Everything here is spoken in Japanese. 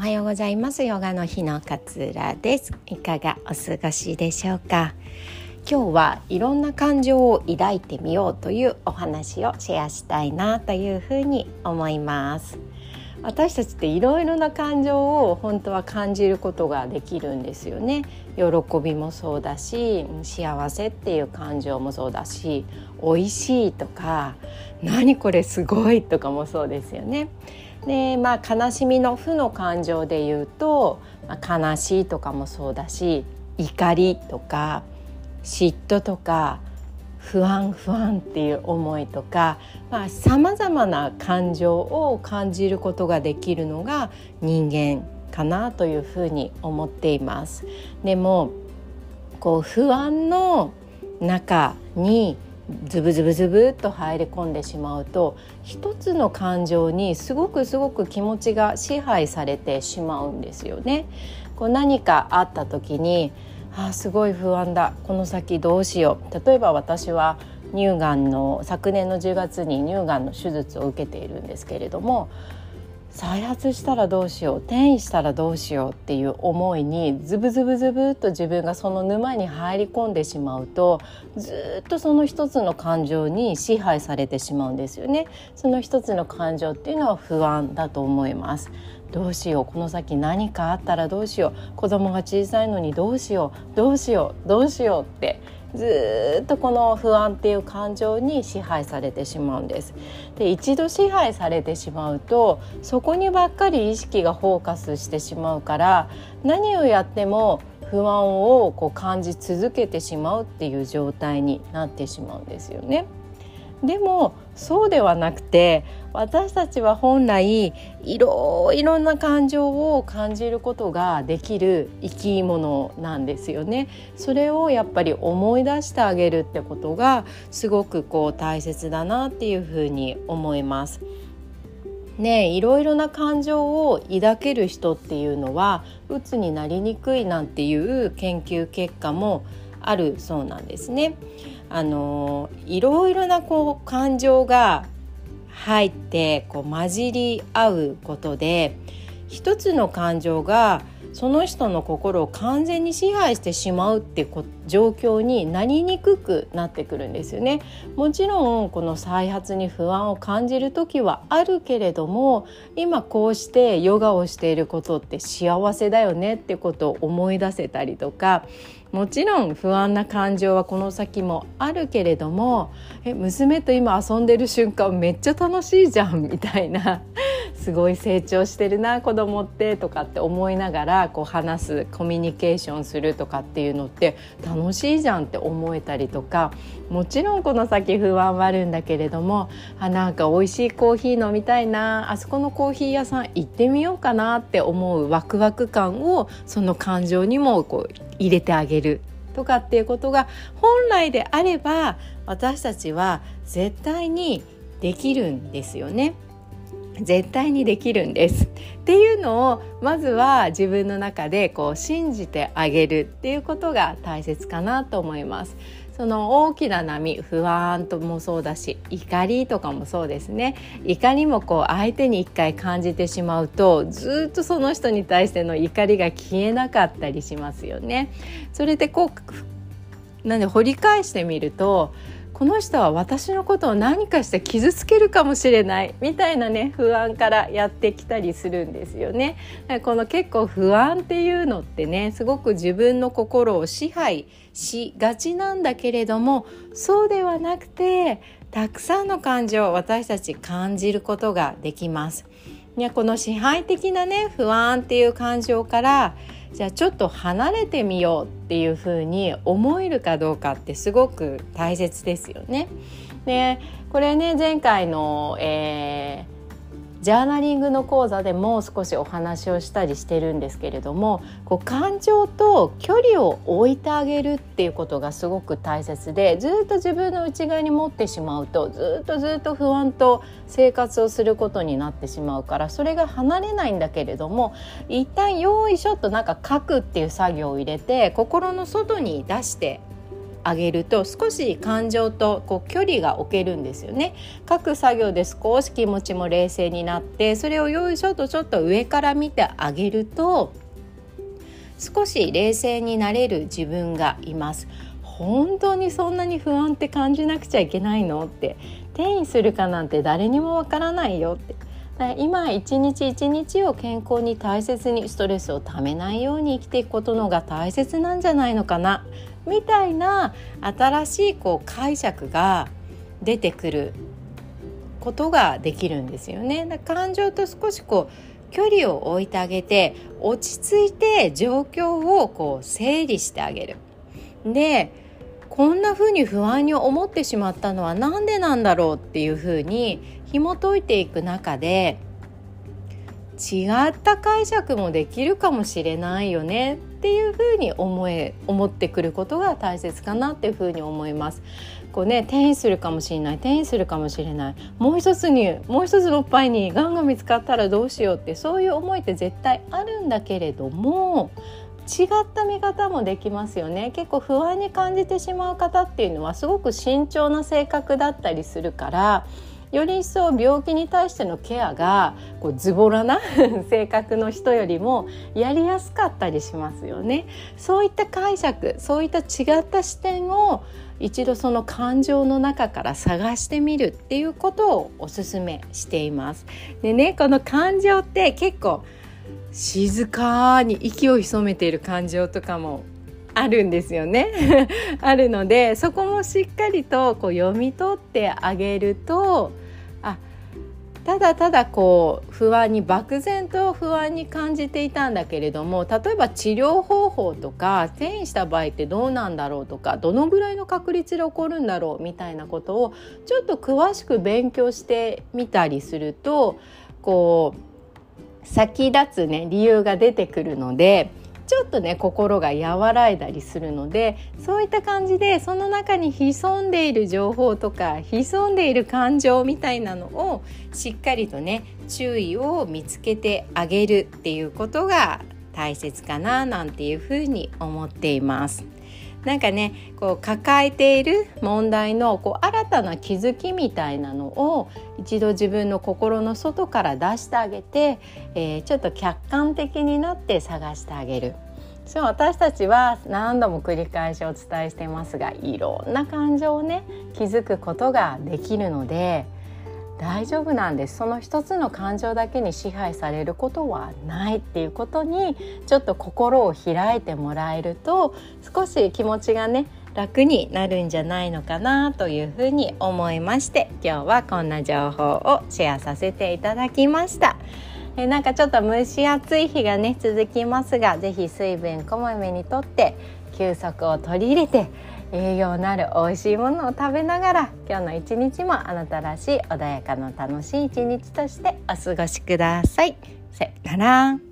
おはようございます。ヨガの日の勝浦です。いかがお過ごしでしょうか？今日はいろんな感情を抱いてみようというお話をシェアしたいなというふうに思います。私たちっていろいろな感情を本当は感じることができるんですよね。喜びもそうだし幸せっていう感情もそうだし美味しいとか何これすごいとかもそうですよね。でまあ悲しみの負の感情で言うと、まあ、悲しいとかもそうだし怒りとか嫉妬とか不安不安っていう思いとかさまざ、まな感情を感じることができるのが人間かなというふうに思っています。でもこう不安の中にズブズブズブっと入り込んでしまうと一つの感情にすごくすごく気持ちが支配されてしまうんですよね。こう何かあった時にあすごい不安だこの先どうしよう例えば私は乳がんの昨年の10月に乳がんの手術を受けているんですけれども再発したらどうしよう。転移したらどうしようっていう思いにズブズブズブっと自分がその沼に入り込んでしまうとずっとその一つの感情に支配されてしまうんですよね。その一つの感情っていうのは不安だと思います。どうしよう。この先何かあったらどうしよう。子供が小さいのにどうしよう。どうしよう。どうしようってずっとこの不安っていう感情に支配されてしまうんですで一度支配されてしまうとそこにばっかり意識がフォーカスしてしまうから何をやっても不安をこう感じ続けてしまうっていう状態になってしまうんですよね。でもそうではなくて私たちは本来いろいろな感情を感じることができる生き物なんですよね。それをやっぱり思い出してあげるってことがすごくこう大切だなっていうふうに思います。ねいろいろな感情を抱ける人っていうのは鬱になりにくいなんていう研究結果もあるそうなんですね。あのいろいろなこう感情が入ってこう混じり合うことで一つの感情がその人の心を完全に支配してしまうって状況になりにくくなってくるんですよね。もちろんこの再発に不安を感じる時はあるけれども今こうしてヨガをしていることって幸せだよねってことを思い出せたりとかもちろん不安な感情はこの先もあるけれどもえ娘と今遊んでる瞬間めっちゃ楽しいじゃんみたいなすごい成長してるな子供ってとかって思いながらこう話すコミュニケーションするとかっていうのって楽しいじゃんって思えたりとかもちろんこの先不安はあるんだけれどもあなんか美味しいコーヒー飲みたいなあそこのコーヒー屋さん行ってみようかなって思うワクワク感をその感情にもこう入れてあげるとかっていうことが本来であれば私たちは絶対にできるんですよね。絶対にできるんですっていうのをまずは自分の中でこう信じてあげるっていうことが大切かなと思います。その大きな波不安ともそうだし怒りとかもそうですね怒りもこう相手に一回感じてしまうとずっとその人に対しての怒りが消えなかったりしますよね。それでこうなんで掘り返してみるとこの人は私のことを何かして傷つけるかもしれないみたいなね不安からやってきたりするんですよね。この結構不安っていうのってねすごく自分の心を支配しがちなんだけれどもそうではなくてたくさんの感情を私たち感じることができます。ね、この支配的なね不安っていう感情からじゃあちょっと離れてみようっていうふうに思えるかどうかってすごく大切ですよね。でこれね前回の、えージャーナリングの講座でもう少しお話をしたりしてるんですけれどもこう感情と距離を置いてあげるっていうことがすごく大切でずっと自分の内側に持ってしまうとずっとずっと不安と生活をすることになってしまうからそれが離れないんだけれども一旦よいしょとなんか書くっていう作業を入れて心の外に出してあげると少し感情とこう距離が置けるんですよね。書く作業で少し気持ちも冷静になってそれをよいしょとちょっと上から見てあげると少し冷静になれる自分がいます。本当にそんなに不安って感じなくちゃいけないのって。転移するかなんて誰にもわからないよって。今一日一日を健康に大切にストレスをためないように生きていくことのが大切なんじゃないのかな。みたいな新しいこう解釈が出てくることができるんですよね。感情と少しこう距離を置いてあげて落ち着いて状況をこう整理してあげる。でこんな風に不安に思ってしまったのは何でなんだろうっていう風に紐解いていく中で違った解釈もできるかもしれないよねっていうふうに思え思ってくることが大切かなっていうふうに思います。こうね転移するかもしれない転移するかもしれないもう一つにもう一つのおっぱいにがんが見つかったらどうしようってそういう思いって絶対あるんだけれども違った見方もできますよね結構不安に感じてしまう方っていうのはすごく慎重な性格だったりするからより一層病気に対してのケアがこうズボラな 性格の人よりもやりやすかったりしますよね。そういった解釈そういった違った視点を一度その感情の中から探してみるっていうことをおすすめしています。でねこの感情って結構静かに息を潜めている感情とかもあるんですよね。あるのでそこもしっかりとこう読み取ってあげるとあただただこう不安に漠然と不安に感じていたんだけれども例えば治療方法とか転移した場合ってどうなんだろうとかどのぐらいの確率で起こるんだろうみたいなことをちょっと詳しく勉強してみたりするとこう先立つね理由が出てくるのでょっとね心が和らいだりするのでそういった感じでその中に潜んでいる情報とか潜んでいる感情みたいなのをしっかりとね注意を見つけてあげるっていうことが大切かななんていうふうに思っています。なんかねこう抱えている問題のこう新たな気づきみたいなのを一度自分の心の外から出してあげて、えー、ちょっと客観的になって探してあげる。そう私たちは何度も繰り返しお伝えしていますがいろんな感情をね気づくことができるので大丈夫なんですその一つの感情だけに支配されることはないっていうことにちょっと心を開いてもらえると少し気持ちがね楽になるんじゃないのかなというふうに思いまして今日はこんな情報をシェアさせていただきました。えなんかちょっと蒸し暑い日がね続きますがぜひ水分こまめにとって休息を取り入れて栄養のある美味しいものを食べながら今日の一日もあなたらしい穏やかな楽しい一日としてお過ごしください。さよなら。